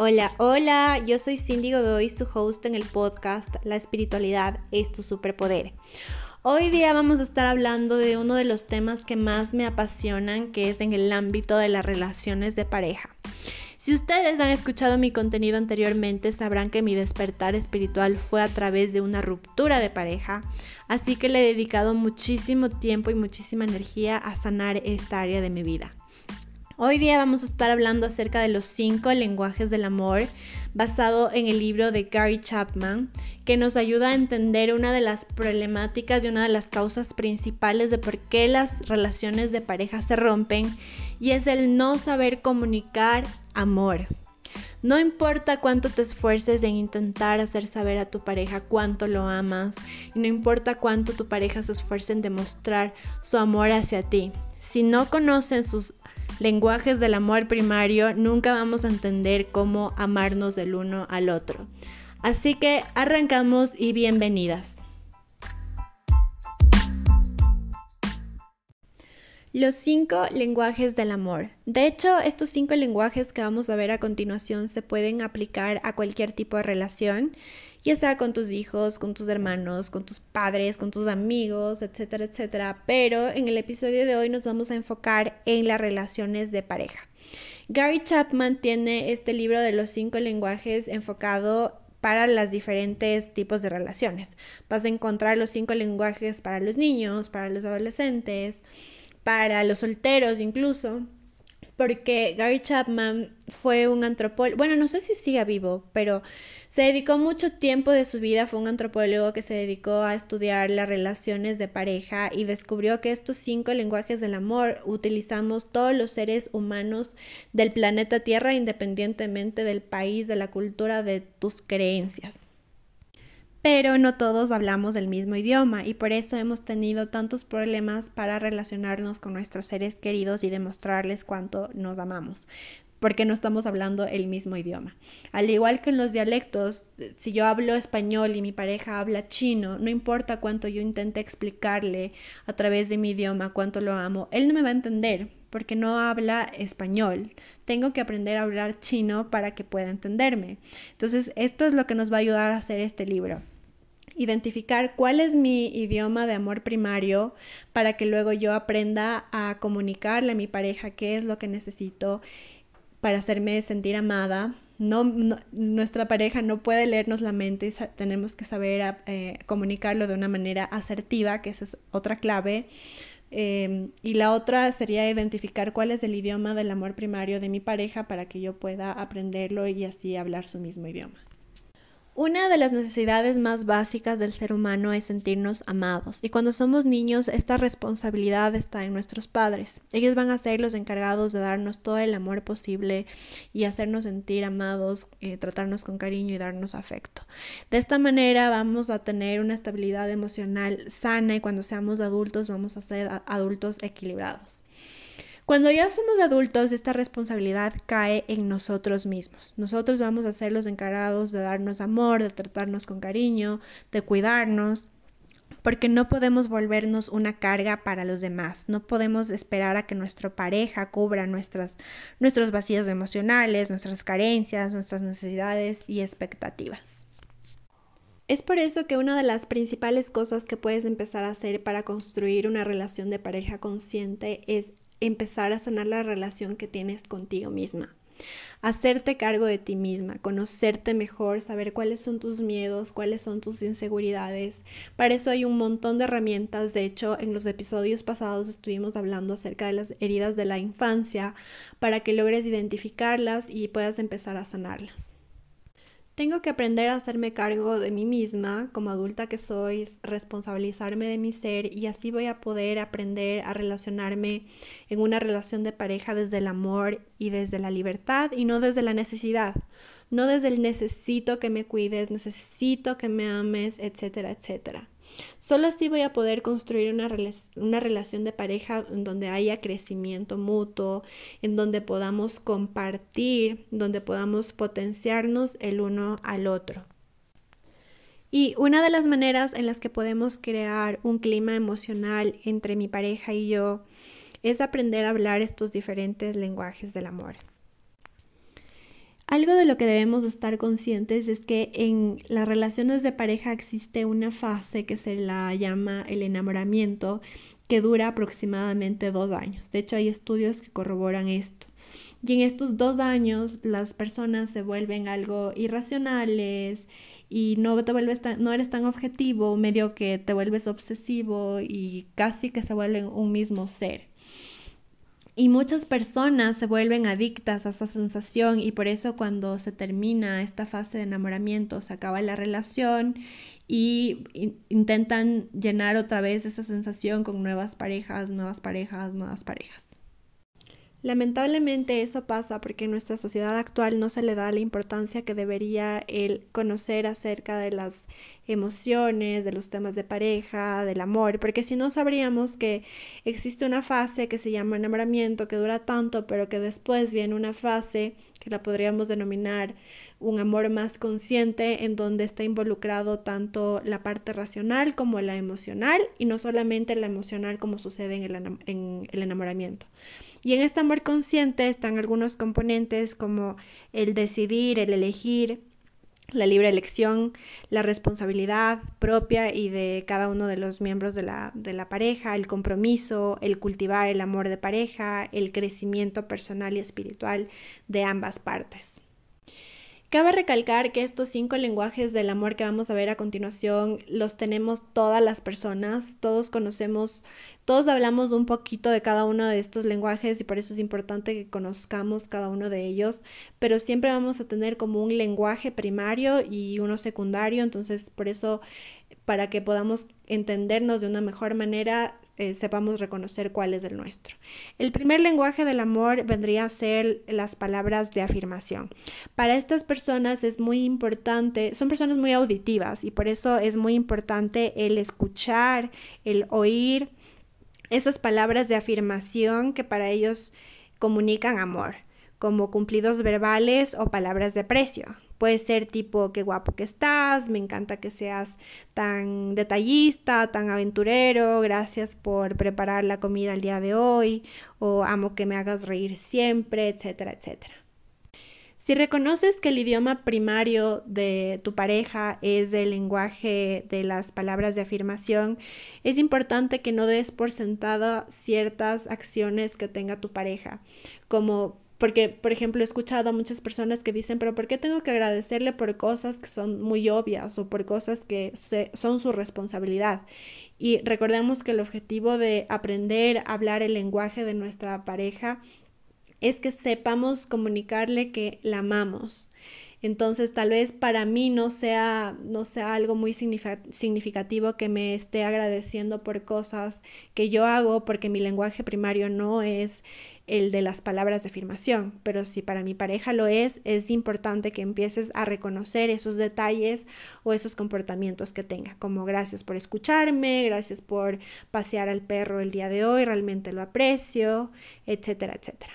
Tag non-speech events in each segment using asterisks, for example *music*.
Hola, hola, yo soy Cindy Godoy, su host en el podcast La espiritualidad es tu superpoder. Hoy día vamos a estar hablando de uno de los temas que más me apasionan, que es en el ámbito de las relaciones de pareja. Si ustedes han escuchado mi contenido anteriormente, sabrán que mi despertar espiritual fue a través de una ruptura de pareja, así que le he dedicado muchísimo tiempo y muchísima energía a sanar esta área de mi vida. Hoy día vamos a estar hablando acerca de los cinco lenguajes del amor, basado en el libro de Gary Chapman, que nos ayuda a entender una de las problemáticas y una de las causas principales de por qué las relaciones de pareja se rompen, y es el no saber comunicar amor. No importa cuánto te esfuerces en intentar hacer saber a tu pareja cuánto lo amas, y no importa cuánto tu pareja se esfuerce en demostrar su amor hacia ti. Si no conocen sus lenguajes del amor primario, nunca vamos a entender cómo amarnos del uno al otro. Así que arrancamos y bienvenidas. Los cinco lenguajes del amor. De hecho, estos cinco lenguajes que vamos a ver a continuación se pueden aplicar a cualquier tipo de relación ya sea con tus hijos, con tus hermanos, con tus padres, con tus amigos, etcétera, etcétera. Pero en el episodio de hoy nos vamos a enfocar en las relaciones de pareja. Gary Chapman tiene este libro de los cinco lenguajes enfocado para los diferentes tipos de relaciones. Vas a encontrar los cinco lenguajes para los niños, para los adolescentes, para los solteros incluso, porque Gary Chapman fue un antropólogo, bueno, no sé si sigue vivo, pero se dedicó mucho tiempo de su vida, fue un antropólogo que se dedicó a estudiar las relaciones de pareja y descubrió que estos cinco lenguajes del amor utilizamos todos los seres humanos del planeta Tierra independientemente del país, de la cultura, de tus creencias. Pero no todos hablamos el mismo idioma y por eso hemos tenido tantos problemas para relacionarnos con nuestros seres queridos y demostrarles cuánto nos amamos porque no estamos hablando el mismo idioma. Al igual que en los dialectos, si yo hablo español y mi pareja habla chino, no importa cuánto yo intente explicarle a través de mi idioma cuánto lo amo, él no me va a entender porque no habla español. Tengo que aprender a hablar chino para que pueda entenderme. Entonces, esto es lo que nos va a ayudar a hacer este libro identificar cuál es mi idioma de amor primario para que luego yo aprenda a comunicarle a mi pareja qué es lo que necesito para hacerme sentir amada. No, nuestra pareja no puede leernos la mente y tenemos que saber eh, comunicarlo de una manera asertiva, que esa es otra clave. Em, y la otra sería identificar cuál es el idioma del amor primario de mi pareja para que yo pueda aprenderlo y así hablar su mismo idioma. Una de las necesidades más básicas del ser humano es sentirnos amados y cuando somos niños esta responsabilidad está en nuestros padres. Ellos van a ser los encargados de darnos todo el amor posible y hacernos sentir amados, eh, tratarnos con cariño y darnos afecto. De esta manera vamos a tener una estabilidad emocional sana y cuando seamos adultos vamos a ser adultos equilibrados. Cuando ya somos adultos, esta responsabilidad cae en nosotros mismos. Nosotros vamos a ser los encargados de darnos amor, de tratarnos con cariño, de cuidarnos, porque no podemos volvernos una carga para los demás. No podemos esperar a que nuestra pareja cubra nuestras, nuestros vacíos emocionales, nuestras carencias, nuestras necesidades y expectativas. Es por eso que una de las principales cosas que puedes empezar a hacer para construir una relación de pareja consciente es empezar a sanar la relación que tienes contigo misma. Hacerte cargo de ti misma, conocerte mejor, saber cuáles son tus miedos, cuáles son tus inseguridades. Para eso hay un montón de herramientas. De hecho, en los episodios pasados estuvimos hablando acerca de las heridas de la infancia para que logres identificarlas y puedas empezar a sanarlas. Tengo que aprender a hacerme cargo de mí misma como adulta que soy, responsabilizarme de mi ser y así voy a poder aprender a relacionarme en una relación de pareja desde el amor y desde la libertad y no desde la necesidad, no desde el necesito que me cuides, necesito que me ames, etcétera, etcétera. Solo así voy a poder construir una, una relación de pareja en donde haya crecimiento mutuo, en donde podamos compartir, donde podamos potenciarnos el uno al otro. Y una de las maneras en las que podemos crear un clima emocional entre mi pareja y yo es aprender a hablar estos diferentes lenguajes del amor. Algo de lo que debemos estar conscientes es que en las relaciones de pareja existe una fase que se la llama el enamoramiento, que dura aproximadamente dos años. De hecho, hay estudios que corroboran esto. Y en estos dos años las personas se vuelven algo irracionales y no te vuelves no eres tan objetivo, medio que te vuelves obsesivo y casi que se vuelven un mismo ser. Y muchas personas se vuelven adictas a esa sensación y por eso cuando se termina esta fase de enamoramiento se acaba la relación y intentan llenar otra vez esa sensación con nuevas parejas, nuevas parejas, nuevas parejas. Lamentablemente eso pasa porque en nuestra sociedad actual no se le da la importancia que debería el conocer acerca de las emociones, de los temas de pareja, del amor, porque si no sabríamos que existe una fase que se llama enamoramiento que dura tanto, pero que después viene una fase que la podríamos denominar un amor más consciente en donde está involucrado tanto la parte racional como la emocional y no solamente la emocional como sucede en el, en el enamoramiento. Y en este amor consciente están algunos componentes como el decidir, el elegir, la libre elección, la responsabilidad propia y de cada uno de los miembros de la, de la, pareja, el compromiso, el cultivar el amor de pareja, el crecimiento personal y espiritual de ambas partes. Cabe recalcar que estos cinco lenguajes del amor que vamos a ver a continuación los tenemos todas las personas, todos conocemos, todos hablamos un poquito de cada uno de estos lenguajes y por eso es importante que conozcamos cada uno de ellos, pero siempre vamos a tener como un lenguaje primario y uno secundario, entonces por eso para que podamos entendernos de una mejor manera eh, sepamos reconocer cuál es el nuestro. El primer lenguaje del amor vendría a ser las palabras de afirmación. Para estas personas es muy importante, son personas muy auditivas y por eso es muy importante el escuchar, el oír esas palabras de afirmación que para ellos comunican amor como cumplidos verbales o palabras de aprecio. Puede ser tipo qué guapo que estás, me encanta que seas tan detallista, tan aventurero, gracias por preparar la comida el día de hoy, o amo que me hagas reír siempre, etcétera, etcétera. Si reconoces que el idioma primario de tu pareja es el lenguaje de las palabras de afirmación, es importante que no des por sentada ciertas acciones que tenga tu pareja, como porque, por ejemplo, he escuchado a muchas personas que dicen, pero ¿por qué tengo que agradecerle por cosas que son muy obvias o por cosas que son su responsabilidad? Y recordemos que el objetivo de aprender a hablar el lenguaje de nuestra pareja es que sepamos comunicarle que la amamos. Entonces, tal vez para mí no sea, no sea algo muy significativo que me esté agradeciendo por cosas que yo hago, porque mi lenguaje primario no es el de las palabras de afirmación, pero si para mi pareja lo es, es importante que empieces a reconocer esos detalles o esos comportamientos que tenga, como gracias por escucharme, gracias por pasear al perro el día de hoy, realmente lo aprecio, etcétera, etcétera.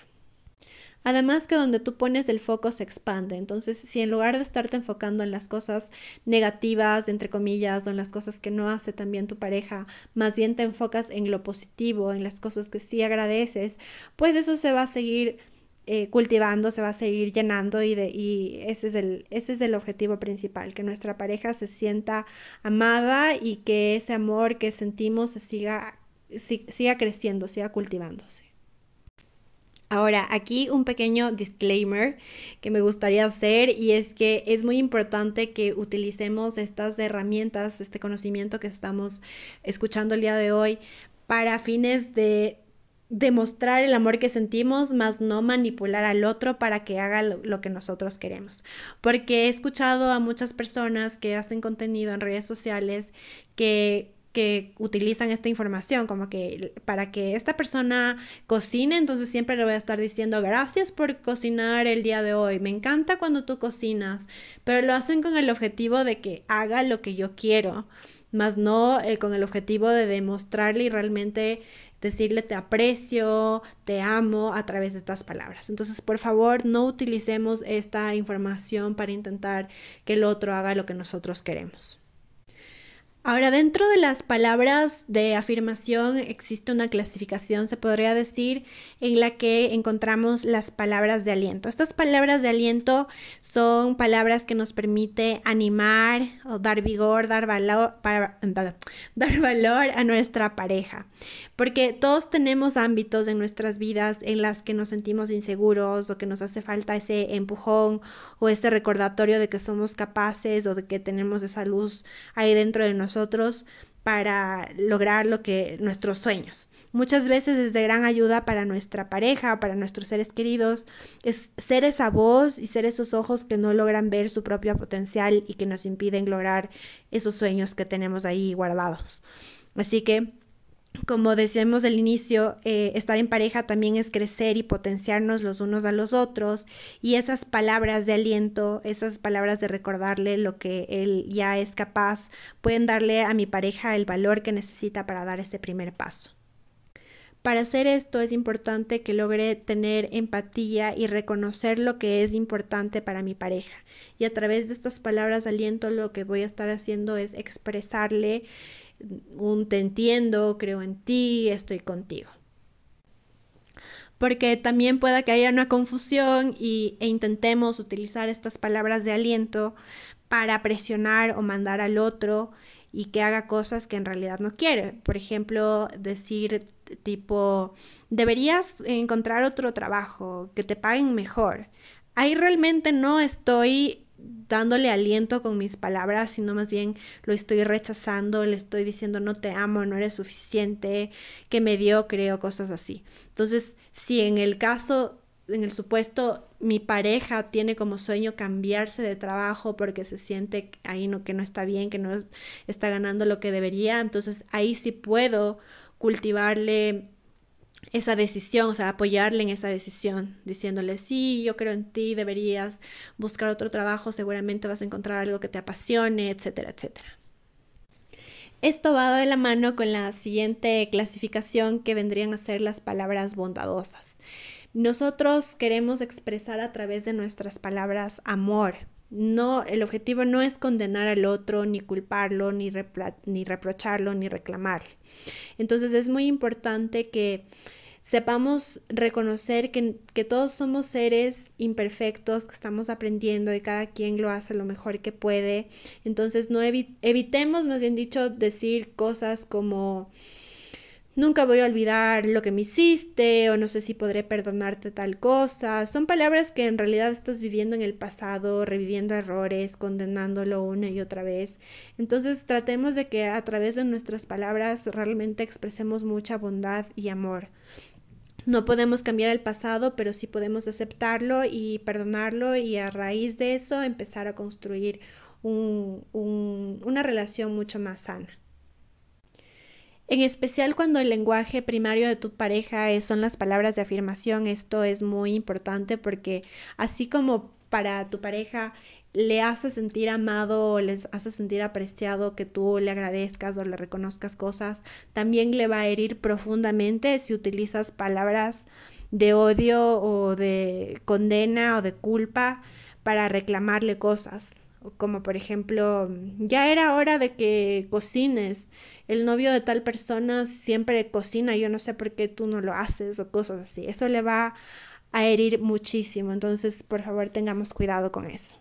Además que donde tú pones el foco se expande. Entonces, si en lugar de estarte enfocando en las cosas negativas, entre comillas, o en las cosas que no hace también tu pareja, más bien te enfocas en lo positivo, en las cosas que sí agradeces, pues eso se va a seguir eh, cultivando, se va a seguir llenando y, de, y ese, es el, ese es el objetivo principal, que nuestra pareja se sienta amada y que ese amor que sentimos se siga, siga creciendo, siga cultivándose. Ahora, aquí un pequeño disclaimer que me gustaría hacer y es que es muy importante que utilicemos estas herramientas, este conocimiento que estamos escuchando el día de hoy para fines de demostrar el amor que sentimos, más no manipular al otro para que haga lo, que nosotros queremos. Porque he escuchado a muchas personas que hacen contenido en redes sociales que que utilizan esta información, como que para que esta persona cocine, entonces siempre le voy a estar diciendo gracias por cocinar el día de hoy, me encanta cuando tú cocinas, pero lo hacen con el objetivo de que haga lo que yo quiero, más no eh, con el objetivo de demostrarle y realmente decirle te aprecio, te amo a través de estas palabras. Entonces, por favor, no utilicemos esta información para intentar que el otro haga lo que nosotros queremos. Ahora, dentro de las palabras de afirmación existe una clasificación, se podría decir, en la que encontramos las palabras de aliento. Estas palabras de aliento son palabras que nos permite animar o dar vigor, dar valor, para, dar valor a nuestra pareja. Porque todos tenemos ámbitos en nuestras vidas en las que nos sentimos inseguros o que nos hace falta ese empujón o ese recordatorio de que somos capaces o de que tenemos esa luz ahí dentro de nosotros para lograr lo que nuestros sueños. Muchas veces es de gran ayuda para nuestra pareja, para nuestros seres queridos, es ser esa voz y ser esos ojos que no logran ver su propio potencial y que nos impiden lograr esos sueños que tenemos ahí guardados. Así que como decíamos al inicio, eh, estar en pareja también es crecer y potenciarnos los unos a los otros y esas palabras de aliento, esas palabras de recordarle lo que él ya es capaz, pueden darle a mi pareja el valor que necesita para dar ese primer paso. Para hacer esto es importante que logre tener empatía y reconocer lo que es importante para mi pareja. Y a través de estas palabras de aliento lo que voy a estar haciendo es expresarle un te entiendo, creo en ti, estoy contigo. Porque también pueda que haya una confusión y, e intentemos utilizar estas palabras de aliento para presionar o mandar al otro y que haga cosas que en realidad no quiere. Por ejemplo, decir tipo, deberías encontrar otro trabajo, que te paguen mejor. Ahí realmente no estoy dándole aliento con mis palabras, sino más bien lo estoy rechazando, le estoy diciendo no te amo, no eres suficiente, que mediocre o cosas así. Entonces, si en el caso, en el supuesto, mi pareja tiene como sueño cambiarse de trabajo porque se siente ahí no, que no está bien, que no está ganando lo que debería, entonces ahí sí puedo cultivarle esa decisión, o sea, apoyarle en esa decisión, diciéndole, sí, yo creo en ti, deberías buscar otro trabajo, seguramente vas a encontrar algo que te apasione, etcétera, etcétera. Esto va de la mano con la siguiente clasificación que vendrían a ser las palabras bondadosas. Nosotros queremos expresar a través de nuestras palabras amor. No, el objetivo no es condenar al otro, ni culparlo, ni, ni reprocharlo, ni reclamarle. Entonces es muy importante que sepamos reconocer que, que, todos somos seres imperfectos, que estamos aprendiendo y cada quien lo hace lo mejor que puede. Entonces no evitemos, más bien dicho, decir cosas como nunca voy a olvidar lo que me hiciste o no sé si podré perdonarte tal cosa. Son palabras que en realidad estás viviendo en el pasado, reviviendo errores, condenándolo una y otra vez. Entonces tratemos de que a través de nuestras palabras realmente expresemos mucha bondad y amor. No podemos cambiar el pasado, pero sí podemos aceptarlo y perdonarlo y a raíz de eso empezar a construir una relación mucho más sana. En especial cuando el lenguaje primario de tu pareja son las palabras de afirmación, esto es muy importante porque así como para tu pareja le hace sentir amado o les hace sentir apreciado que tú le agradezcas o le reconozcas cosas, también le va a herir profundamente si utilizas palabras de odio o de condena o de culpa para reclamarle cosas como por ejemplo, ya era hora de que cocines, el novio de tal persona siempre cocina, yo no sé por qué tú no lo haces o cosas así. Eso le va a herir muchísimo, entonces por favor tengamos cuidado con eso.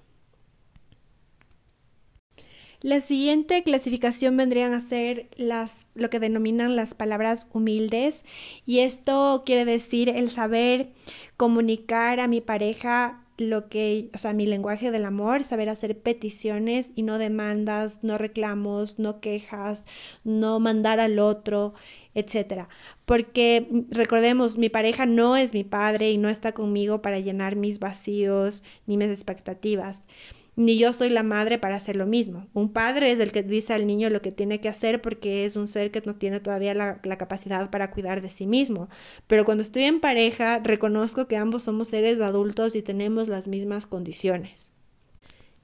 La siguiente clasificación vendrían a ser las, lo que denominan las palabras humildes y esto quiere decir el saber comunicar a mi pareja lo que, o sea, mi lenguaje del amor, saber hacer peticiones y no demandas, no reclamos, no quejas, no mandar al otro, etcétera. Porque mm, recordemos, mi pareja no es mi padre y no está conmigo para llenar mis vacíos ni mis expectativas ni yo soy la madre para hacer lo mismo. Un padre es el que dice al niño lo que tiene que hacer porque es un ser que no tiene todavía la, capacidad para cuidar de sí mismo. Pero cuando estoy en pareja, reconozco que ambos somos seres adultos y tenemos las mismas condiciones.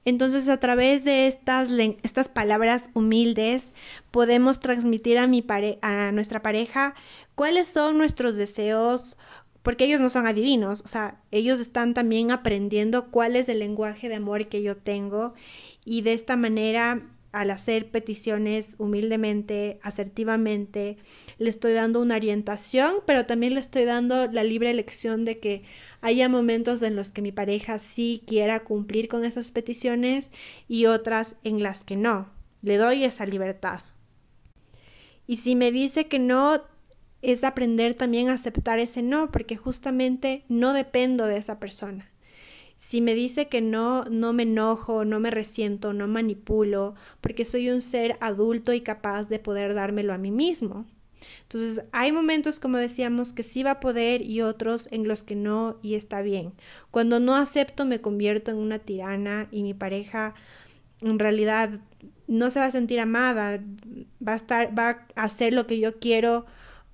Entonces, a través de estas, estas palabras humildes, podemos transmitir a, mi a nuestra pareja cuáles son nuestros deseos, porque ellos no son adivinos, o sea, ellos están también aprendiendo cuál es el lenguaje de amor que yo tengo y de esta manera al hacer peticiones humildemente, asertivamente, le estoy dando una orientación, pero también le estoy dando la libre elección de que haya momentos en los que mi pareja sí quiera cumplir con esas peticiones y otras en las que no. Le doy esa libertad. Y si me dice que no, es aprender también a aceptar ese no, porque justamente no dependo de esa persona. Si me dice que no, no me enojo, no me resiento, no manipulo, porque soy un ser adulto y capaz de poder dármelo a mí mismo. Entonces, hay momentos, como decíamos, que sí va a poder y otros en los que no y está bien. Cuando no acepto, me convierto en una tirana y mi pareja en realidad no se va a sentir amada, va a estar, va a hacer lo que yo quiero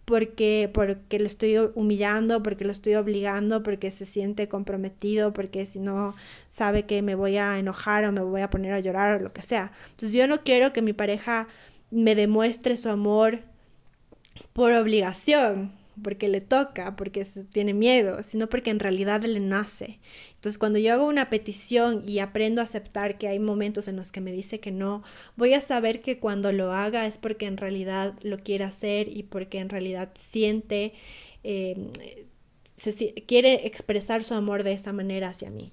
porque, porque lo estoy humillando, porque lo estoy obligando, porque se siente comprometido, porque si no sabe que me voy a enojar o me voy a poner a llorar o lo que sea. Entonces yo no quiero que mi pareja me demuestre su amor por obligación, porque le toca, porque tiene miedo, sino porque en realidad le nace. Entonces, cuando yo hago una petición y aprendo a aceptar que hay momentos en los que me dice que no, voy a saber que cuando lo haga es porque en realidad lo quiere hacer y porque en realidad siente, em, quiere expresar su amor de esa manera hacia mí.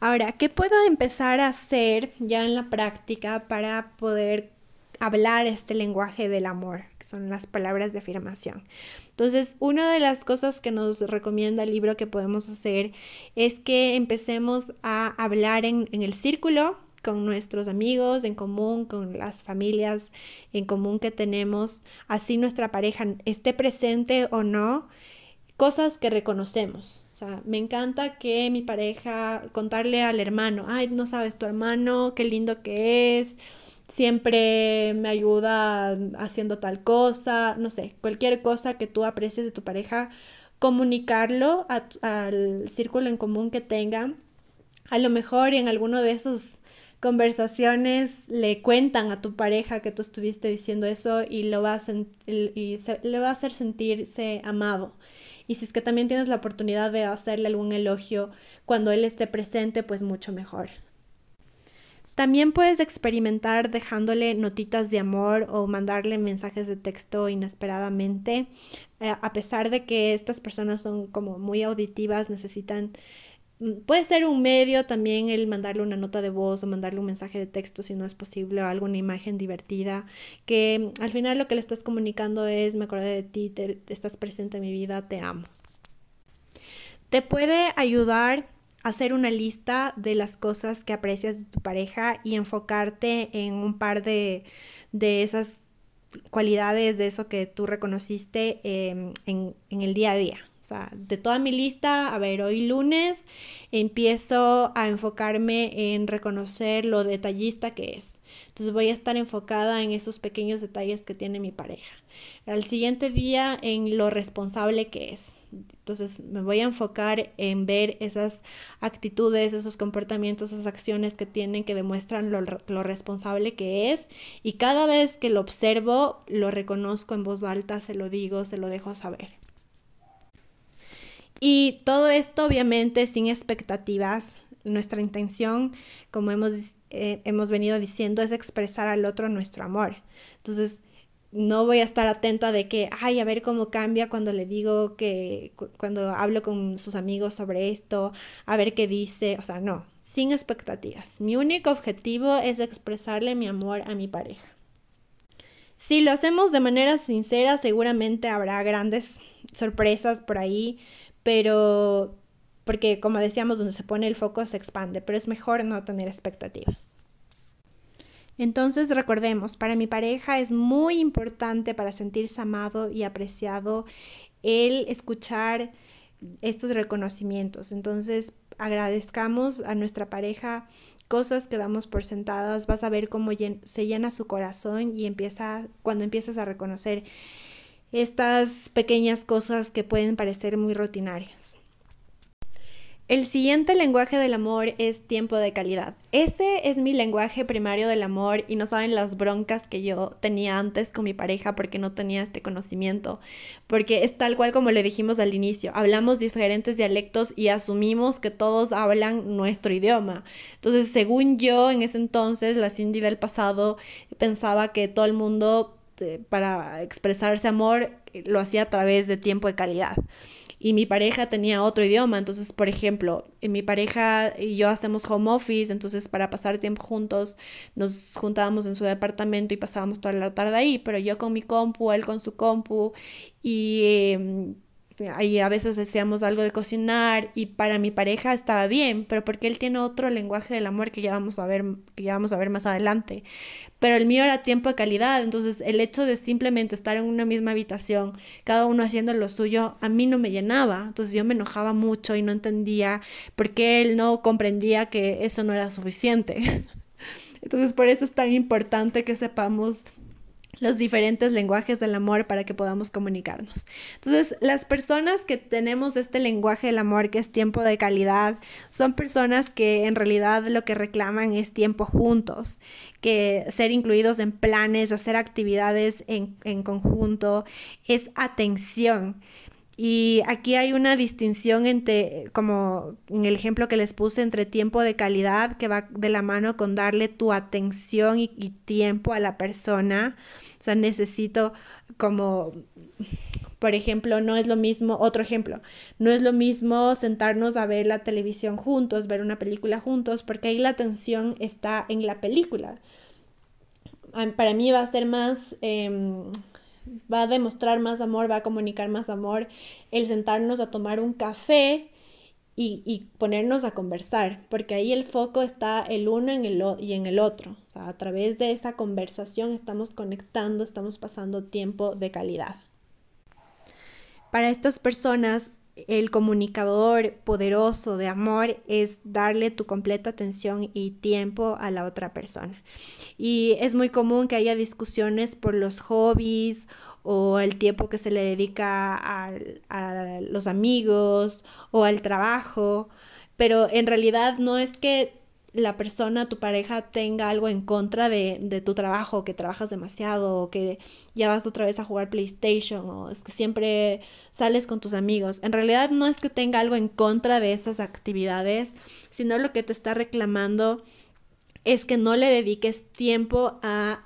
Ahora, ¿qué puedo empezar a hacer ya en la práctica para poder hablar este lenguaje del amor, son las palabras de afirmación. Entonces, una de las cosas que nos recomienda el libro que podemos hacer es que empecemos a hablar en, el círculo con nuestros amigos en común, con las familias en común que tenemos, así nuestra pareja esté presente o no, cosas que reconocemos. O sea, me encanta que mi pareja contarle al hermano, ay, no sabes tu hermano, qué lindo que es, siempre me ayuda haciendo tal cosa, no sé, cualquier cosa que tú aprecies de tu pareja, comunicarlo al círculo en común que tengan. A lo mejor en alguno de esos conversaciones le cuentan a tu pareja que tú estuviste diciendo eso y lo va a y le va a hacer sentirse amado. Y si es que también tienes la oportunidad de hacerle algún elogio cuando él esté presente, pues mucho mejor. También puedes experimentar dejándole notitas de amor o mandarle mensajes de texto inesperadamente. Eh, a pesar de que estas personas son como muy auditivas, necesitan mm, Puede ser un medio también el mandarle una nota de voz o mandarle un mensaje de texto si no es posible o alguna imagen divertida, que mm, al final lo que le estás comunicando es me acordé de ti, te, estás presente en mi vida, te amo. Te puede ayudar hacer una lista de las cosas que aprecias de tu pareja y enfocarte en un par de, de esas cualidades, de eso que tú reconociste em, en, en el día a día. O sea, de toda mi lista, a ver, hoy lunes empiezo a enfocarme en reconocer lo detallista que es. Entonces voy a estar enfocada en esos pequeños detalles que tiene mi pareja. Al siguiente día en lo responsable que es. Entonces me voy a enfocar en ver esas actitudes, esos comportamientos, esas acciones que tienen que demuestran lo, responsable que es y cada vez que lo observo lo reconozco en voz alta, se lo digo, se lo dejo saber. Y todo esto obviamente sin expectativas. Nuestra intención, como hemos, eh, hemos venido diciendo, es expresar al otro nuestro amor. Entonces, no voy a estar atenta de que, ay, a ver cómo cambia cuando le digo que, cuando hablo con sus amigos sobre esto, a ver qué dice, o sea, no, sin expectativas. Mi único objetivo es expresarle mi amor a mi pareja. Si lo hacemos de manera sincera, seguramente habrá grandes sorpresas por ahí, pero porque como decíamos, donde se pone el foco se expande, pero es mejor no tener expectativas. Entonces recordemos, para mi pareja es muy importante para sentirse amado y apreciado el escuchar estos reconocimientos. Entonces agradezcamos a nuestra pareja cosas que damos por sentadas, vas a ver cómo se llena su corazón y empieza cuando empiezas a reconocer estas pequeñas cosas que pueden parecer muy rutinarias. El siguiente lenguaje del amor es tiempo de calidad. Ese es mi lenguaje primario del amor y no saben las broncas que yo tenía antes con mi pareja porque no tenía este conocimiento. Porque es tal cual como le dijimos al inicio, hablamos diferentes dialectos y asumimos que todos hablan nuestro idioma. Entonces, según yo, en ese entonces, la Cindy del pasado pensaba que todo el mundo eh, para expresarse amor lo hacía a través de tiempo de calidad y mi pareja tenía otro idioma. Entonces, por ejemplo, mi pareja y yo hacemos home office, entonces para pasar tiempo juntos nos juntábamos en su departamento y pasábamos toda la tarde ahí, pero yo con mi compu, él con su compu y... Em, ahí a veces decíamos algo de cocinar y para mi pareja estaba bien, pero porque él tiene otro lenguaje del amor que ya vamos a ver, que ya vamos a ver más adelante. Pero el mío era tiempo de calidad, entonces el hecho de simplemente estar en una misma habitación, cada uno haciendo lo suyo, a mí no me llenaba. Entonces yo me enojaba mucho y no entendía por qué él no comprendía que eso no era suficiente. *laughs* Entonces por eso es tan importante que sepamos los diferentes lenguajes del amor para que podamos comunicarnos. Entonces, las personas que tenemos este lenguaje del amor, que es tiempo de calidad, son personas que en realidad lo que reclaman es tiempo juntos, que ser incluidos en planes, hacer actividades en, en conjunto, es atención. Y aquí hay una distinción entre, como en el ejemplo que les puse, entre tiempo de calidad, que va de la mano con darle tu atención y, tiempo a la persona. O sea, necesito como, por ejemplo, no es lo mismo, otro ejemplo, no es lo mismo sentarnos a ver la televisión juntos, ver una película juntos, porque ahí la atención está en la película. Para mí va a ser más... Em, va a demostrar más amor, va a comunicar más amor el sentarnos a tomar un café y, ponernos a conversar, porque ahí el foco está el uno en el, y en el otro. O sea, a través de esa conversación estamos conectando, estamos pasando tiempo de calidad. Para estas personas, el comunicador poderoso de amor es darle tu completa atención y tiempo a la otra persona. Y es muy común que haya discusiones por los hobbies o el tiempo que se le dedica a, los amigos o al trabajo, pero en realidad no es que la persona, tu pareja, tenga algo en contra de, de, tu trabajo, que trabajas demasiado, o que ya vas otra vez a jugar PlayStation, o es que siempre sales con tus amigos. En realidad no es que tenga algo en contra de esas actividades, sino lo que te está reclamando es que no le dediques tiempo a,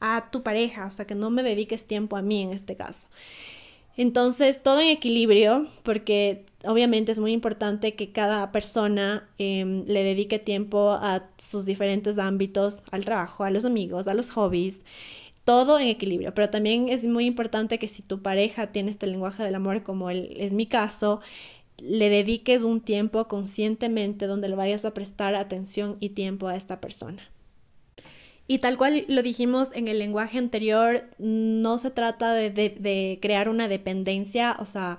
a tu pareja, o sea, que no me dediques tiempo a mí en este caso. Entonces, todo en equilibrio, porque obviamente es muy importante que cada persona em, le dedique tiempo a sus diferentes ámbitos, al trabajo, a los amigos, a los hobbies, todo en equilibrio. Pero también es muy importante que si tu pareja tiene este lenguaje del amor, como es mi caso, le dediques un tiempo conscientemente donde le vayas a prestar atención y tiempo a esta persona. Y tal cual lo dijimos en el lenguaje anterior, no se trata de, crear una dependencia, o sea,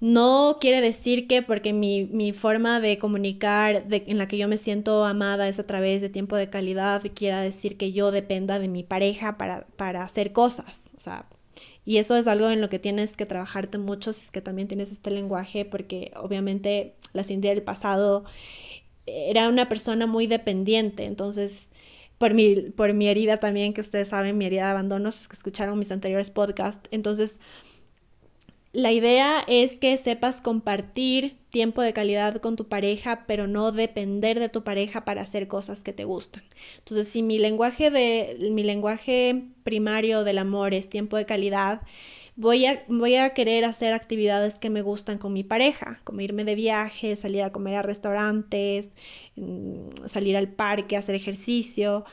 no quiere decir que porque mi, forma de comunicar en la que yo me siento amada es a través de tiempo de calidad, quiera decir que yo dependa de mi pareja para, para hacer cosas. O sea, y eso es algo en lo que tienes que trabajarte mucho si es que también tienes este lenguaje, porque obviamente la Cindy del pasado era una persona muy dependiente, entonces por mi, por mi herida también, que ustedes saben, mi herida de abandono, es que escucharon mis anteriores podcasts. Entonces, la idea es que sepas compartir tiempo de calidad con tu pareja, pero no depender de tu pareja para hacer cosas que te gustan. Entonces, si mi lenguaje de mi lenguaje primario del amor es tiempo de calidad, voy a, voy a querer hacer actividades que me gustan con mi pareja, como irme de viaje, salir a comer a restaurantes, mm, salir al parque, hacer ejercicio,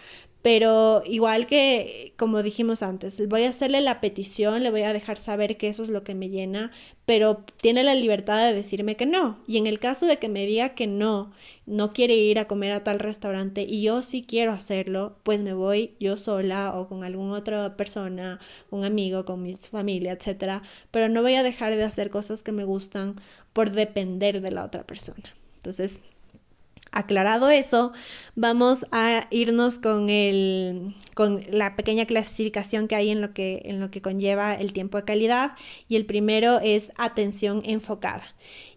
pero igual que como dijimos antes, voy a hacerle la petición, le voy a dejar saber que eso es lo que me llena, pero tiene la libertad de decirme que no. Y en el caso de que me diga que no, no quiere ir a comer a tal restaurante y yo sí quiero hacerlo, pues me voy yo sola o con alguna otra persona, un amigo, con mi familia, etcétera, pero no voy a dejar de hacer cosas que me gustan por depender de la otra persona. Entonces, Aclarado eso, vamos a irnos con, el, con la pequeña clasificación que hay en lo que, en lo que conlleva el tiempo de calidad y el primero es atención enfocada.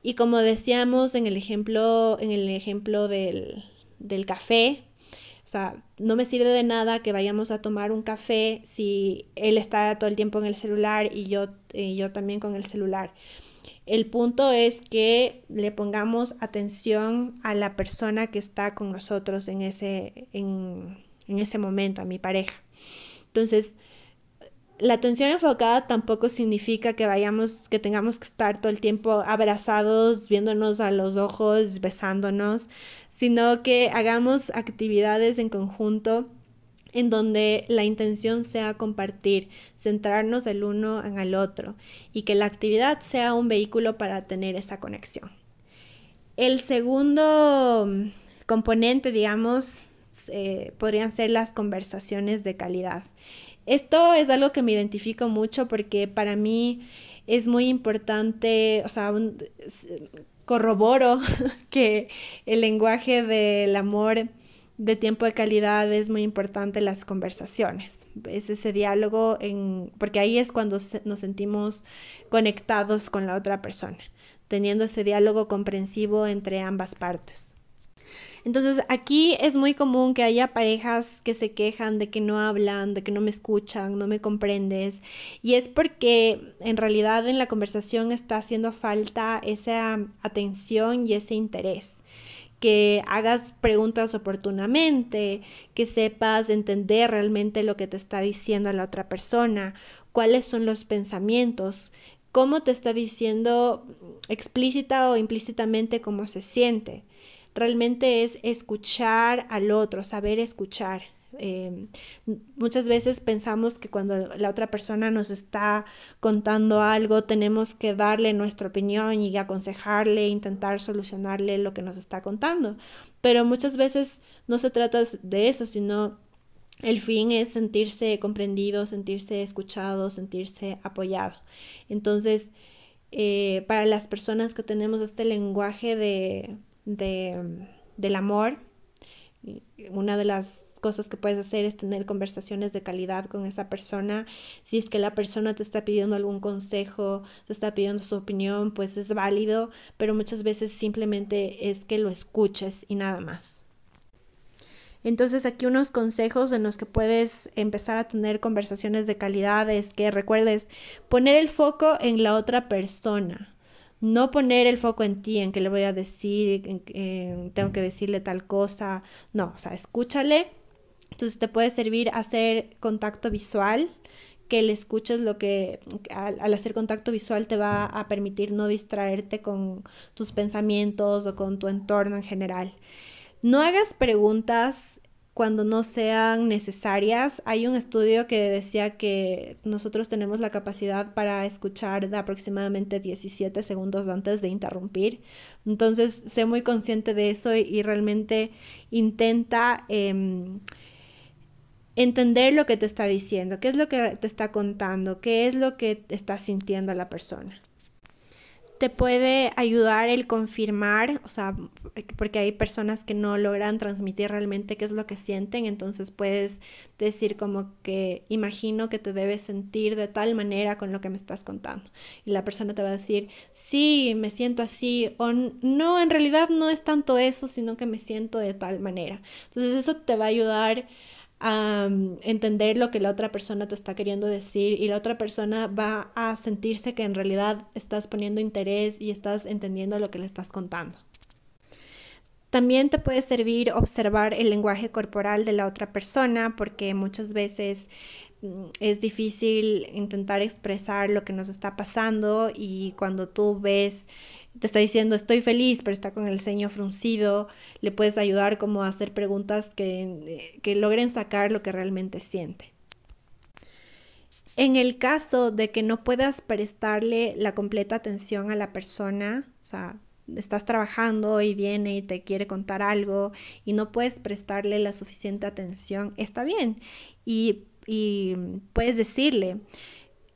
Y como decíamos en el ejemplo, en el ejemplo del, del café, o sea, no me sirve de nada que vayamos a tomar un café si él está todo el tiempo en el celular y yo, y yo también con el celular. El punto es que le pongamos atención a la persona que está con nosotros en ese, en, ese momento, a mi pareja. Entonces, la atención enfocada tampoco significa que vayamos, que tengamos que estar todo el tiempo abrazados, viéndonos a los ojos, besándonos, sino que hagamos actividades en conjunto en donde la intención sea compartir, centrarnos el uno en el otro y que la actividad sea un vehículo para tener esa conexión. El segundo componente, digamos, eh, podrían ser las conversaciones de calidad. Esto es algo que me identifico mucho porque para mí es muy importante, o sea, corroboro *laughs* que el lenguaje del amor de tiempo de calidad es muy importante las conversaciones. Es ese diálogo en, porque ahí es cuando nos sentimos conectados con la otra persona, teniendo ese diálogo comprensivo entre ambas partes. Entonces aquí es muy común que haya parejas que se quejan de que no hablan, de que no me escuchan, no me comprendes. Y es porque en realidad en la conversación está haciendo falta esa atención y ese interés que hagas preguntas oportunamente, que sepas entender realmente lo que te está diciendo la otra persona, cuáles son los pensamientos, cómo te está diciendo explícita o implícitamente cómo se siente. Realmente es escuchar al otro, saber escuchar. Eh, muchas veces pensamos que cuando la otra persona nos está contando algo tenemos que darle nuestra opinión y aconsejarle, intentar solucionarle lo que nos está contando. Pero muchas veces no se trata de eso, sino el fin es sentirse comprendido, sentirse escuchado, sentirse apoyado. Entonces, eh, para las personas que tenemos este lenguaje de, del amor, una de las cosas que puedes hacer es tener conversaciones de calidad con esa persona. Si es que la persona te está pidiendo algún consejo, te está pidiendo su opinión, pues es válido, pero muchas veces simplemente es que lo escuches y nada más. Entonces aquí unos consejos en los que puedes empezar a tener conversaciones de calidad es que recuerdes poner el foco en la otra persona. No poner el foco en ti, en que le voy a decir, en, tengo que decirle tal cosa. No, o sea, escúchale entonces te puede servir hacer contacto visual, que le escuches lo que al, hacer contacto visual te va a permitir no distraerte con tus pensamientos o con tu entorno en general. No hagas preguntas cuando no sean necesarias. Hay un estudio que decía que nosotros tenemos la capacidad para escuchar de aproximadamente 17 segundos antes de interrumpir. Entonces, sé muy consciente de eso y, realmente intenta... Em, entender lo que te está diciendo, qué es lo que te está contando, qué es lo que está sintiendo la persona. Te puede ayudar el confirmar, o sea, porque hay personas que no logran transmitir realmente qué es lo que sienten, entonces puedes decir como que imagino que te debes sentir de tal manera con lo que me estás contando. Y la persona te va a decir, sí, me siento así, o no, en realidad no es tanto eso, sino que me siento de tal manera. Entonces eso te va a ayudar a entender lo que la otra persona te está queriendo decir y la otra persona va a sentirse que en realidad estás poniendo interés y estás entendiendo lo que le estás contando. También te puede servir observar el lenguaje corporal de la otra persona porque muchas veces mm, es difícil intentar expresar lo que nos está pasando y cuando tú ves te está diciendo estoy feliz, pero está con el ceño fruncido, le puedes ayudar como a hacer preguntas que, que logren sacar lo que realmente siente. En el caso de que no puedas prestarle la completa atención a la persona, o sea, estás trabajando y viene y te quiere contar algo y no puedes prestarle la suficiente atención, está bien. Y, y puedes decirle,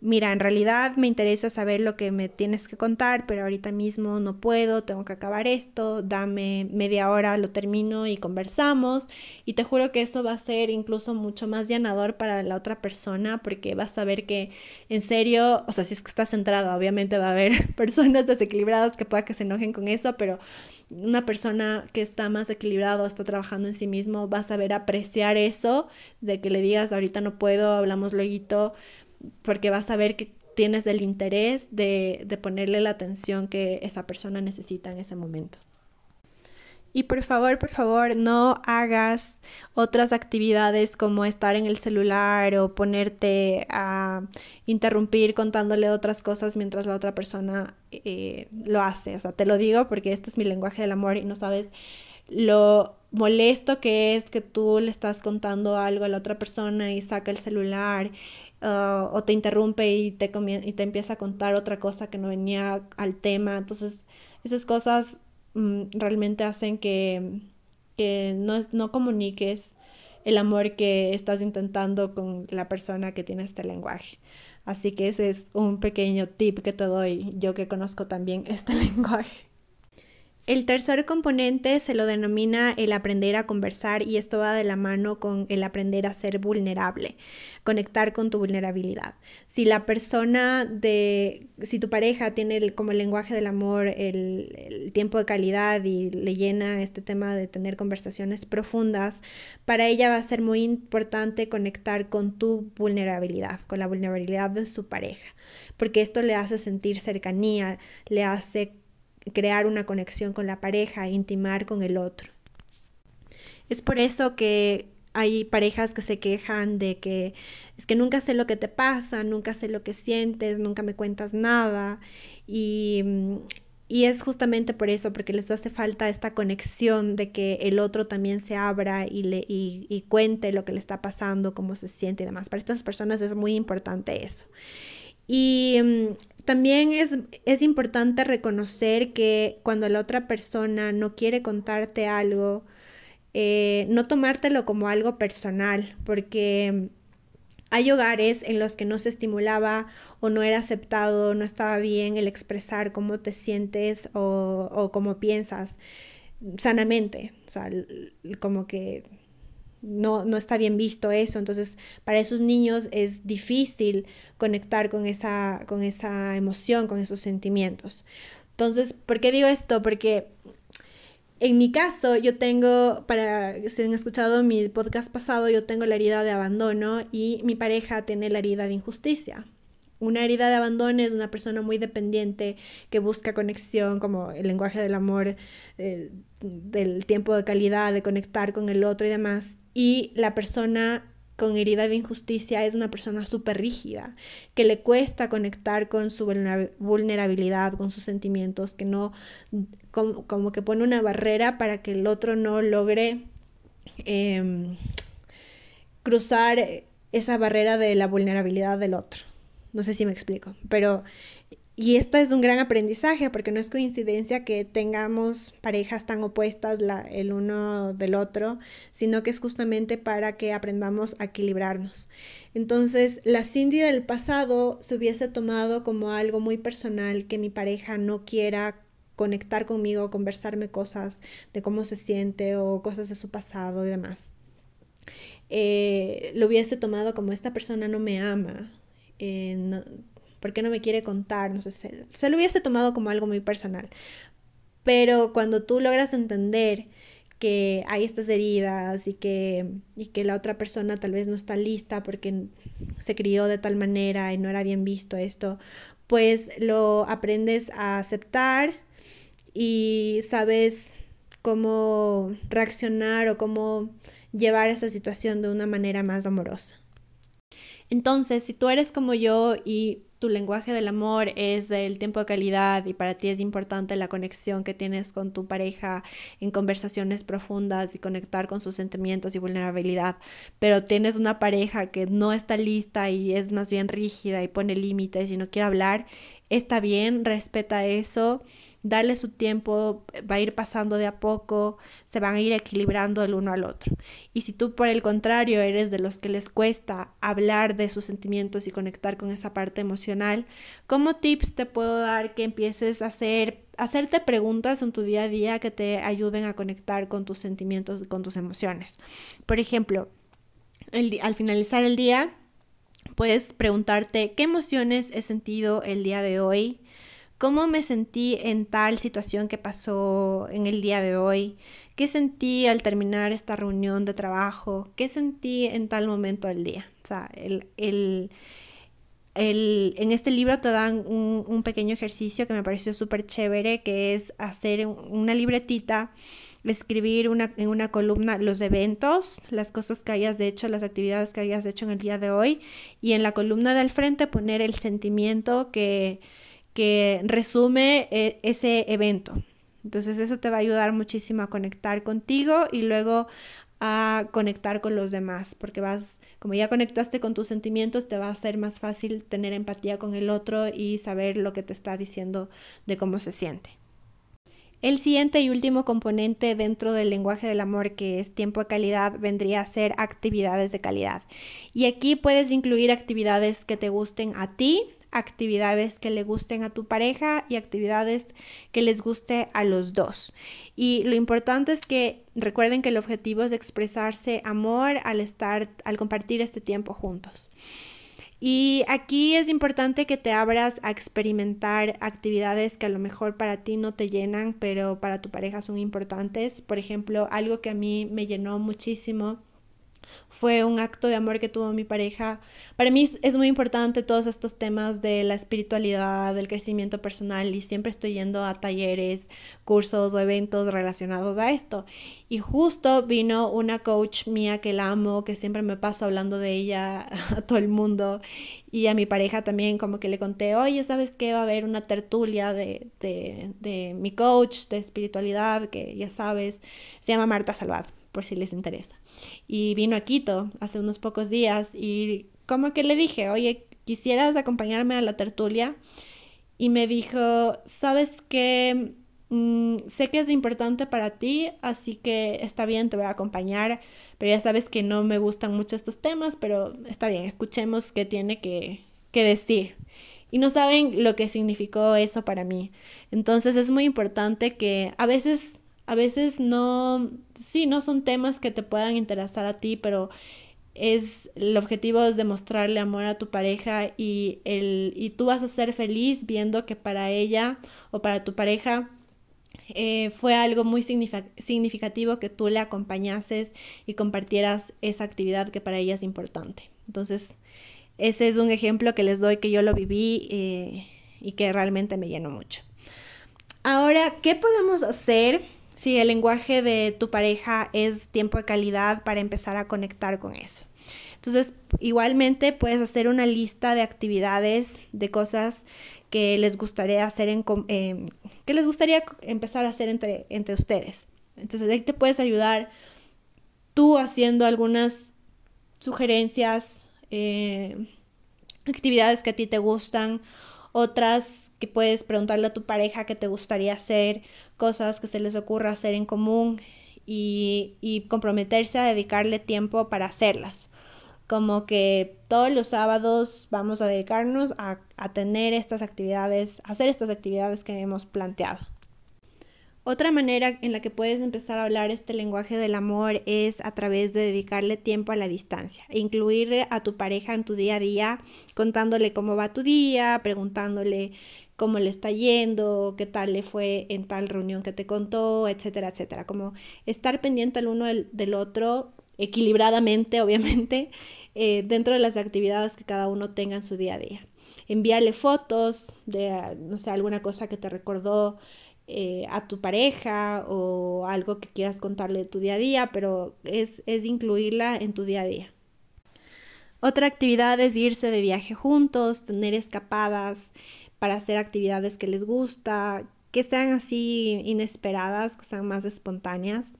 mira, en realidad me interesa saber lo que me tienes que contar, pero ahorita mismo no puedo, tengo que acabar esto, dame media hora, lo termino y conversamos. Y te juro que eso va a ser incluso mucho más llenador para la otra persona porque vas a ver que en serio, o sea, si es que estás centrado, obviamente va a haber *laughs* personas desequilibradas que pueda que se enojen con eso, pero una persona que está más equilibrado, está trabajando en sí mismo, va a saber apreciar eso, de que le digas ahorita no puedo, hablamos luego, porque vas a ver que tienes el interés de, de ponerle la atención que esa persona necesita en ese momento. Y por favor, por favor, no hagas otras actividades como estar en el celular o ponerte a interrumpir contándole otras cosas mientras la otra persona eh, lo hace. O sea, te lo digo porque este es mi lenguaje del amor y no sabes lo molesto que es que tú le estás contando algo a la otra persona y saca el celular uh, o te interrumpe y te, y te empieza a contar otra cosa que no venía al tema. Entonces, esas cosas Mm, realmente hacen que, que no, no comuniques el amor que estás intentando con la persona que tiene este lenguaje. Así que ese es un pequeño tip que te doy yo que conozco también este *laughs* lenguaje. El tercer componente se lo denomina el aprender a conversar y esto va de la mano con el aprender a ser vulnerable, conectar con tu vulnerabilidad. Si la persona de, si tu pareja tiene como el lenguaje del amor, el, el tiempo de calidad y le llena este tema de tener conversaciones profundas, para ella va a ser muy importante conectar con tu vulnerabilidad, con la vulnerabilidad de su pareja, porque esto le hace sentir cercanía, le hace crear una conexión con la pareja, intimar con el otro. Es por eso que hay parejas que se quejan de que es que nunca sé lo que te pasa, nunca sé lo que sientes, nunca me cuentas nada y, y es justamente por eso, porque les hace falta esta conexión de que el otro también se abra y, le, y, y cuente lo que le está pasando, cómo se siente y demás. Para estas personas es muy importante eso. Y mm, también es, es importante reconocer que cuando la otra persona no quiere contarte algo, eh, no tomártelo como algo personal, porque mm, hay hogares en los que no se estimulaba o no era aceptado, no estaba bien el expresar cómo te sientes o, o cómo piensas sanamente, o sea, como que no, no está bien visto eso, entonces para esos niños es difícil conectar con esa, con esa emoción, con esos sentimientos. Entonces, ¿por qué digo esto? Porque en mi caso, yo tengo, para si han escuchado mi podcast pasado, yo tengo la herida de abandono y mi pareja tiene la herida de injusticia. Una herida de abandono es una persona muy dependiente que busca conexión, como el lenguaje del amor, eh, del tiempo de calidad, de conectar con el otro y demás. Y la persona con herida de injusticia es una persona súper rígida, que le cuesta conectar con su vulnerabilidad, con sus sentimientos, que no, como, que pone una barrera para que el otro no logre em, cruzar esa barrera de la vulnerabilidad del otro. No sé si me explico, pero y esto es un gran aprendizaje porque no es coincidencia que tengamos parejas tan opuestas el uno del otro, sino que es justamente para que aprendamos a equilibrarnos. Entonces, la Cindy del pasado se hubiese tomado como algo muy personal que mi pareja no quiera conectar conmigo, conversarme cosas de cómo se siente o cosas de su pasado y demás. Eh, lo hubiese tomado como esta persona no me ama, eh, ¿por qué no me quiere contar? No sé, se, se lo hubiese tomado como algo muy personal. Pero cuando tú logras entender que hay estas heridas y que, y que la otra persona tal vez no está lista porque se crió de tal manera y no era bien visto esto, pues lo aprendes a aceptar y sabes cómo reaccionar o cómo llevar esa situación de una manera más amorosa. Entonces, si tú eres como yo y tu lenguaje del amor es del tiempo de calidad y para ti es importante la conexión que tienes con tu pareja en conversaciones profundas y conectar con sus sentimientos y vulnerabilidad, pero tienes una pareja que no está lista y es más bien rígida y pone límites y no quiere hablar, está bien, respeta eso, dale su tiempo, va a ir pasando de a poco, se van a ir equilibrando el uno al otro. Y si tú por el contrario eres de los que les cuesta hablar de sus sentimientos y conectar con esa parte emocional, como tips te puedo dar que empieces a hacer hacerte preguntas en tu día a día que te ayuden a conectar con tus sentimientos, con tus emociones. Por ejemplo, al finalizar el día, puedes preguntarte qué emociones he sentido el día de hoy, cómo me sentí en tal situación que pasó en el día de hoy, qué sentí al terminar esta reunión de trabajo, qué sentí en tal momento del día. O sea, el, el, el, en este libro te dan un, pequeño ejercicio que me pareció súper chévere, que es hacer una libretita escribir una, en una columna los eventos, las cosas que hayas hecho, las actividades que hayas hecho en el día de hoy y en la columna del frente poner el sentimiento que, que resume eh, ese evento. Entonces eso te va a ayudar muchísimo a conectar contigo y luego a conectar con los demás, porque vas, como ya conectaste con tus sentimientos, te va a ser más fácil tener empatía con el otro y saber lo que te está diciendo de cómo se siente. El siguiente y último componente dentro del lenguaje del amor, que es tiempo de calidad, vendría a ser actividades de calidad. Y aquí puedes incluir actividades que te gusten a ti, actividades que le gusten a tu pareja y actividades que les guste a los dos. Y lo importante es que recuerden que el objetivo es expresarse amor al estar, al compartir este tiempo juntos. Y aquí es importante que te abras a experimentar actividades que a lo mejor para ti no te llenan, pero para tu pareja son importantes. Por ejemplo, algo que a mí me llenó muchísimo fue un acto de amor que tuvo mi pareja. Para mí es muy importante todos estos temas de la espiritualidad, del crecimiento personal y siempre estoy yendo a talleres, cursos o eventos relacionados a esto. Y justo vino una coach mía que la amo, que siempre me paso hablando de ella *laughs* a todo el mundo y a mi pareja también como que le conté, oye, ¿sabes qué? Va a haber una tertulia de, de, de mi coach de espiritualidad, que ya sabes, se llama Marta Salvad, por si les interesa y vino a Quito hace unos pocos días y como que le dije, oye, ¿quisieras acompañarme a la tertulia? Y me dijo, ¿sabes qué? Mm, sé que es importante para ti, así que está bien, te voy a acompañar, pero ya sabes que no me gustan mucho estos temas, pero está bien, escuchemos qué tiene que, que decir. Y no saben lo que significó eso para mí. Entonces es muy importante que a veces a veces no, sí, no son temas que te puedan interesar a ti, pero es el objetivo es demostrarle amor a tu pareja y el y tú vas a ser feliz viendo que para ella o para tu pareja eh, fue algo muy significativo que tú le acompañases y compartieras esa actividad que para ella es importante. Entonces, ese es un ejemplo que les doy que yo lo viví eh, y que realmente me llenó mucho. Ahora, ¿qué podemos hacer si el lenguaje de tu pareja es tiempo de calidad para empezar a conectar con eso. Entonces, igualmente puedes hacer una lista de actividades, de cosas que les gustaría hacer en, eh, que les gustaría empezar a hacer entre, entre ustedes. Entonces, ahí te puedes ayudar tú haciendo algunas sugerencias, eh, actividades que a ti te gustan otras que puedes preguntarle a tu pareja que te gustaría hacer, cosas que se les ocurra hacer en común y, y comprometerse a dedicarle tiempo para hacerlas. Como que todos los sábados vamos a dedicarnos a, a tener estas actividades, a hacer estas actividades que hemos planteado. Otra manera en la que puedes empezar a hablar este lenguaje del amor es a través de dedicarle tiempo a la distancia, e incluir a tu pareja en tu día a día, contándole cómo va tu día, preguntándole cómo le está yendo, qué tal le fue en tal reunión que te contó, etcétera, etcétera. Como estar pendiente el uno del, otro, equilibradamente, *laughs* obviamente, eh, dentro de las actividades que cada uno tenga en su día a día. Envíale fotos de, no sé, alguna cosa que te recordó eh, a tu pareja o algo que quieras contarle de tu día a día, pero es, es incluirla en tu día a día. Otra actividad es irse de viaje juntos, tener escapadas para hacer actividades que les gusta, que sean así inesperadas, que sean más espontáneas.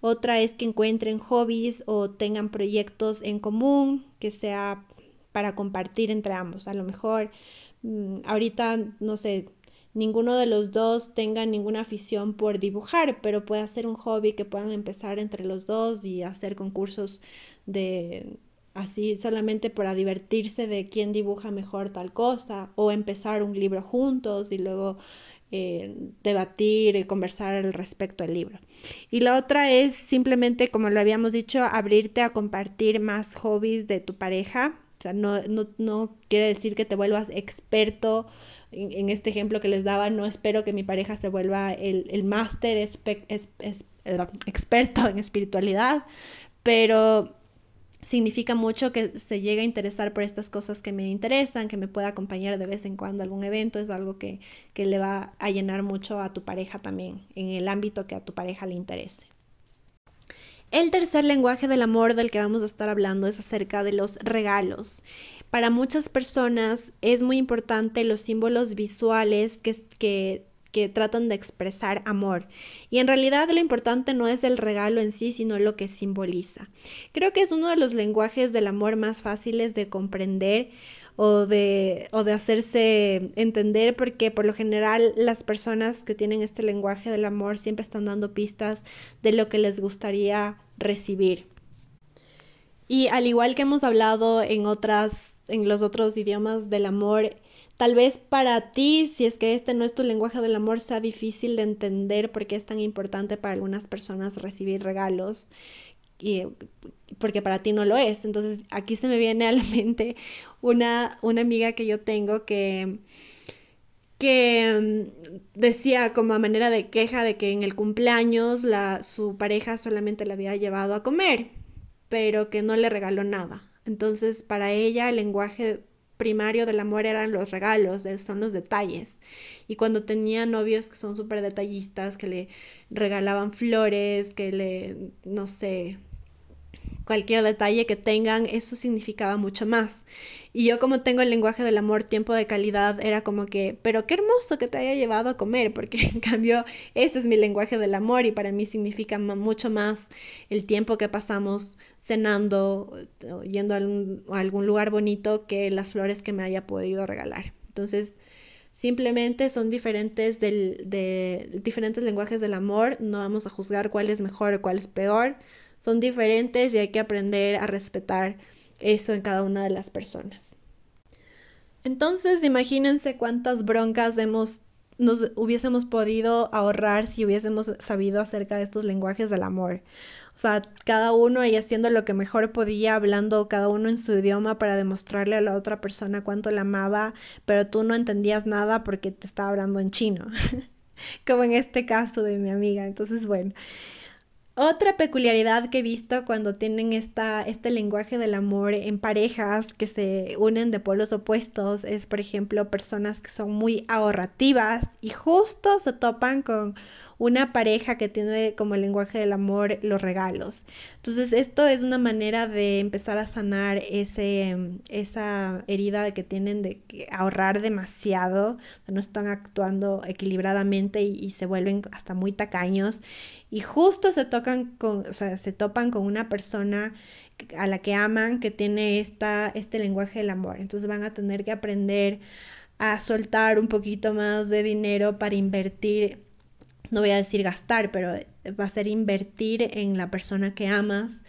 Otra es que encuentren hobbies o tengan proyectos en común, que sea para compartir entre ambos. A lo mejor mm, ahorita, no sé, ninguno de los dos tenga ninguna afición por dibujar, pero puede ser un hobby que puedan empezar entre los dos y hacer concursos de así solamente para divertirse de quién dibuja mejor tal cosa o empezar un libro juntos y luego eh, debatir y conversar al respecto del libro. Y la otra es simplemente, como lo habíamos dicho, abrirte a compartir más hobbies de tu pareja. O sea, no, no, no quiere decir que te vuelvas experto. En, este ejemplo que les daba, no espero que mi pareja se vuelva el, el máster experto en espiritualidad, pero significa mucho que se llegue a interesar por estas cosas que me interesan, que me pueda acompañar de vez en cuando a algún evento, es algo que, que le va a llenar mucho a tu pareja también, en el ámbito que a tu pareja le interese. El tercer lenguaje del amor del que vamos a estar hablando es acerca de los regalos. Para muchas personas es muy importante los símbolos visuales que, que tratan de expresar amor. Y en realidad lo importante no es el regalo en sí, sino lo que simboliza. Creo que es uno de los lenguajes del amor más fáciles de comprender o de, o de hacerse entender porque por lo general las personas que tienen este lenguaje del amor siempre están dando pistas de lo que les gustaría recibir. Y al igual que hemos hablado en otras en los otros idiomas del amor, Tal vez para ti, si es que este no es tu lenguaje del amor, sea difícil de entender por qué es tan importante para algunas personas recibir regalos y porque para ti no lo es. Entonces aquí se me viene a la *laughs* mente una, una amiga que yo tengo que que mm, decía como a manera de queja de que en el cumpleaños la, su pareja solamente le había llevado a comer, pero que no le regaló nada. Entonces, para ella el lenguaje primario del amor eran los regalos, son los detalles. Y cuando tenía novios que son súper detallistas, que le regalaban flores, que le, no sé, cualquier detalle que tengan, eso significaba mucho más. Y yo como tengo el lenguaje del amor, tiempo de calidad, era como que, pero qué hermoso que te haya llevado a comer, porque *laughs* en cambio este es mi lenguaje del amor y para mí significa mucho más el tiempo que pasamos cenando, yendo a algún, lugar bonito que las flores que me haya podido regalar. Entonces, simplemente son diferentes de diferentes lenguajes del amor, no vamos a juzgar cuál es mejor o cuál es peor, son diferentes y hay que aprender a respetar eso en cada una de las personas. Entonces, imagínense cuántas broncas hemos nos hubiésemos podido ahorrar si hubiésemos sabido acerca de estos lenguajes del amor. O sea, cada uno ahí haciendo lo que mejor podía, hablando cada uno en su idioma para demostrarle a la otra persona cuánto la amaba, pero tú no entendías nada porque te estaba hablando en chino, *laughs* como en este caso de mi amiga. Entonces, bueno. Otra peculiaridad que he visto cuando tienen esta, este lenguaje del amor en parejas que se unen de polos opuestos es, por ejemplo, personas que son muy ahorrativas y justo se topan con una pareja que tiene como lenguaje del amor los regalos. Entonces, esto es una manera de empezar a sanar ese, esa herida de que tienen de ahorrar demasiado, no están actuando equilibradamente y, se vuelven hasta muy tacaños y justo se tocan con, o sea, se topan con una persona a la que aman que tiene esta, este lenguaje del amor. Entonces van a tener que aprender a soltar un poquito más de dinero para invertir no voy a decir gastar, pero va a ser invertir en la persona que amas,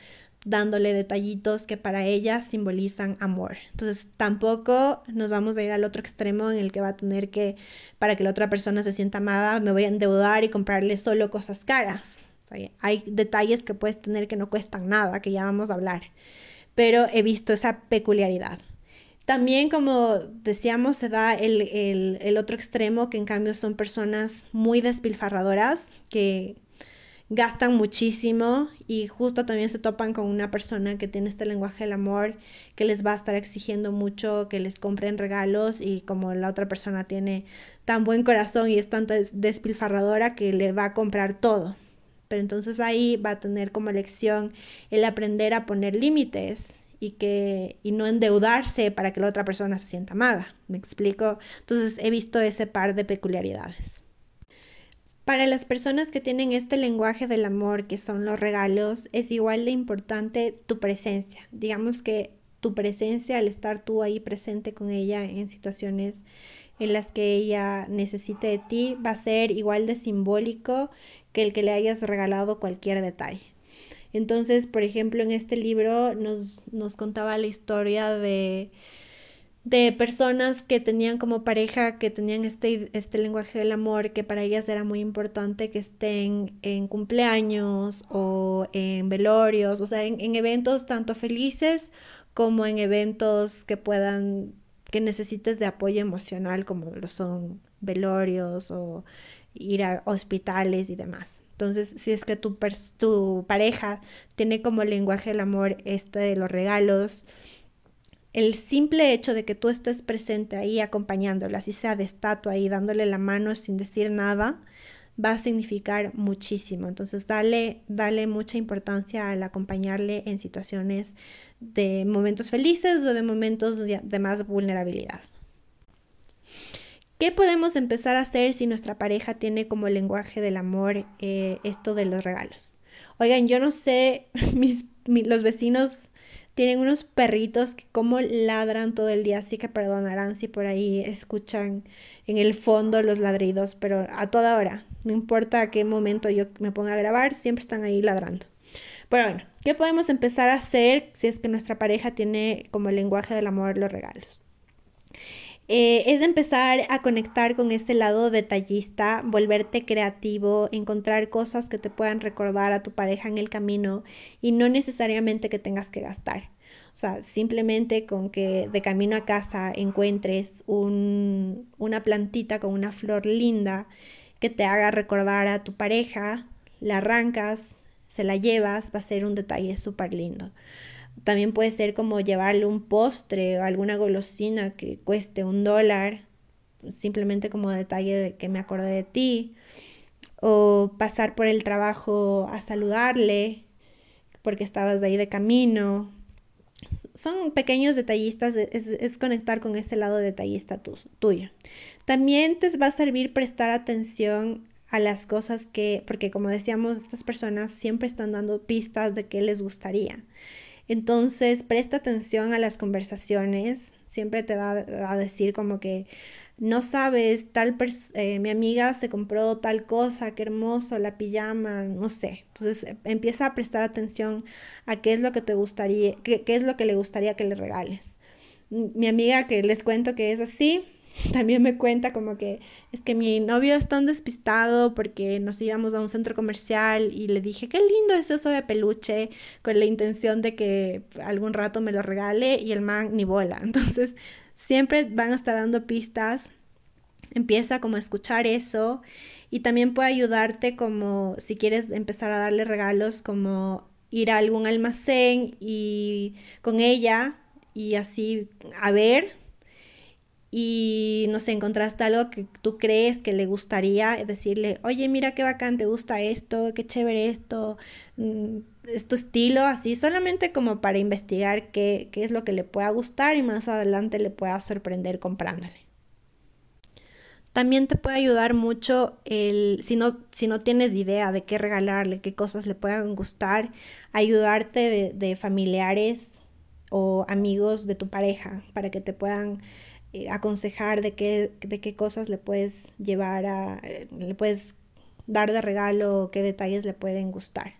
dándole detallitos que para ella simbolizan amor. Entonces tampoco nos vamos a ir al otro extremo en el que va a tener que, para que la otra persona se sienta amada, me voy a endeudar y comprarle solo cosas caras. hay detalles que puedes tener que no cuestan nada, que ya vamos a hablar, pero he visto esa peculiaridad. También, como decíamos, se da el, otro extremo, que en cambio son personas muy despilfarradoras, que gastan muchísimo y justo también se topan con una persona que tiene este lenguaje del amor, que les va a estar exigiendo mucho que les compren regalos y como la otra persona tiene tan buen corazón y es tan despilfarradora que le va a comprar todo. Pero entonces ahí va a tener como lección el aprender a poner límites y que y no endeudarse para que la otra persona se sienta amada. ¿Me explico? Entonces he visto ese par de peculiaridades. Para las personas que tienen este lenguaje del amor, que son los regalos, es igual de importante tu presencia. Digamos que tu presencia, al estar tú ahí presente con ella en situaciones en las que ella necesite de ti, va a ser igual de simbólico que el que le hayas regalado cualquier detalle. Entonces, por ejemplo, en este libro nos, nos contaba la historia de, de personas que tenían como pareja, que tenían este, este lenguaje del amor, que para ellas era muy importante que estén en cumpleaños o en velorios, o sea, en, en eventos tanto felices como en eventos que puedan, que necesites de apoyo emocional, como lo son velorios o ir a hospitales y demás. Entonces, si es que tu, pareja tiene como lenguaje del amor este de los regalos, el simple hecho de que tú estés presente ahí acompañándola, así sea de estatua ahí, dándole la mano sin decir nada, va a significar muchísimo. Entonces, dale, dale mucha importancia al acompañarle en situaciones de momentos felices o de momentos de más vulnerabilidad. ¿Qué podemos empezar a hacer si nuestra pareja tiene como lenguaje del amor eh, esto de los regalos? Oigan, yo no sé, *laughs* mis, los vecinos tienen unos perritos que como ladran todo el día, así que perdonarán si por ahí escuchan en el fondo los ladridos, pero a toda hora, no importa a qué momento yo me ponga a grabar, siempre están ahí ladrando. Pero bueno, ¿qué podemos empezar a hacer si es que nuestra pareja tiene como lenguaje del amor los regalos? Eh, es empezar a conectar con ese lado detallista, volverte creativo, encontrar cosas que te puedan recordar a tu pareja en el camino y no necesariamente que tengas que gastar. O sea, simplemente con que de camino a casa encuentres una plantita con una flor linda que te haga recordar a tu pareja, la arrancas, se la llevas, va a ser un detalle súper lindo. También puede ser como llevarle un postre o alguna golosina que cueste un dólar, simplemente como detalle de que me acordé de ti. O pasar por el trabajo a saludarle porque estabas de ahí de camino. Son pequeños detallistas, es, conectar con ese lado detallista tuyo. También te va a servir prestar atención a las cosas que, porque como decíamos, estas personas siempre están dando pistas de qué les gustaría. Entonces, presta atención a las conversaciones. Siempre te va a decir como que no sabes, tal eh, mi amiga se compró tal cosa, qué hermoso, la pijama, no sé. Entonces eh, empieza a prestar atención a qué es lo que te gustaría, qué, qué es lo que le gustaría que le regales. Mi amiga que les cuento que es así, *laughs* también me cuenta como que es que mi novio es tan despistado porque nos íbamos a un centro comercial y le dije, qué lindo es eso de peluche, con la intención de que algún rato me lo regale y el man ni bola. *laughs* Entonces, siempre van a estar dando pistas. Empieza como a escuchar eso y también puede ayudarte como si quieres empezar a darle regalos como ir a algún almacén y con ella y así a ver y no sé, encontraste algo que tú crees que le gustaría, decirle, oye, mira qué bacán, te gusta esto, qué chévere esto, mm, es tu estilo, así, solamente como para investigar qué, qué es lo que le pueda gustar y más adelante le pueda sorprender comprándole. También te puede ayudar mucho el, si no, si no tienes idea de qué regalarle, qué cosas le puedan gustar, ayudarte de, de familiares o amigos de tu pareja para que te puedan eh, aconsejar de qué, de qué cosas le puedes llevar a, eh, le puedes dar de regalo, qué detalles le pueden gustar.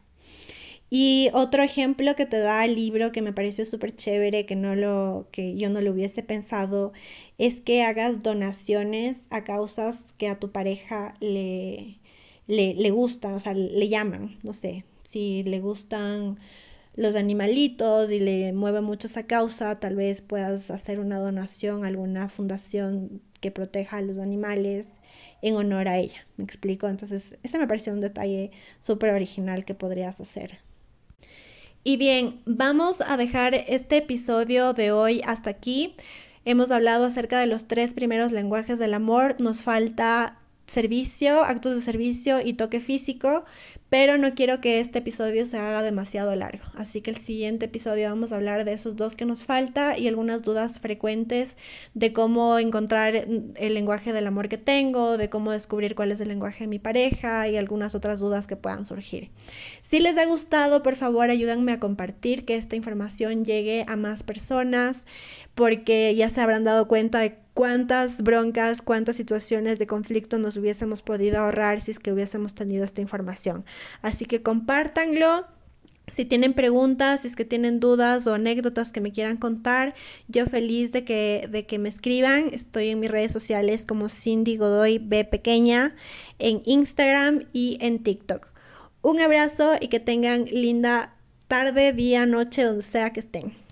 Y otro ejemplo que te da el libro que me pareció súper chévere, que, no lo, que yo no lo hubiese pensado, es que hagas donaciones a causas que a tu pareja le, le, le gustan, o sea, le llaman, no sé, si le gustan los animalitos y le mueve mucho esa causa, tal vez puedas hacer una donación a alguna fundación que proteja a los animales en honor a ella. ¿Me explico? Entonces, ese me pareció un detalle súper original que podrías hacer. Y bien, vamos a dejar este episodio de hoy hasta aquí. Hemos hablado acerca de los tres primeros lenguajes del amor. Nos falta servicio, actos de servicio y toque físico, pero no quiero que este episodio se haga demasiado largo. Así que el siguiente episodio vamos a hablar de esos dos que nos falta y algunas dudas frecuentes de cómo encontrar el lenguaje del amor que tengo, de cómo descubrir cuál es el lenguaje de mi pareja y algunas otras dudas que puedan surgir. Si les ha gustado, por favor ayúdenme a compartir que esta información llegue a más personas porque ya se habrán dado cuenta de cuántas broncas, cuántas situaciones de conflicto nos hubiésemos podido ahorrar si es que hubiésemos tenido esta información. Así que compártanlo. Si tienen preguntas, si es que tienen dudas o anécdotas que me quieran contar, yo feliz de que, de que me escriban. Estoy en mis redes sociales como Cindy Godoy B Pequeña, en Instagram y en TikTok. Un abrazo y que tengan linda tarde, día, noche, donde sea que estén.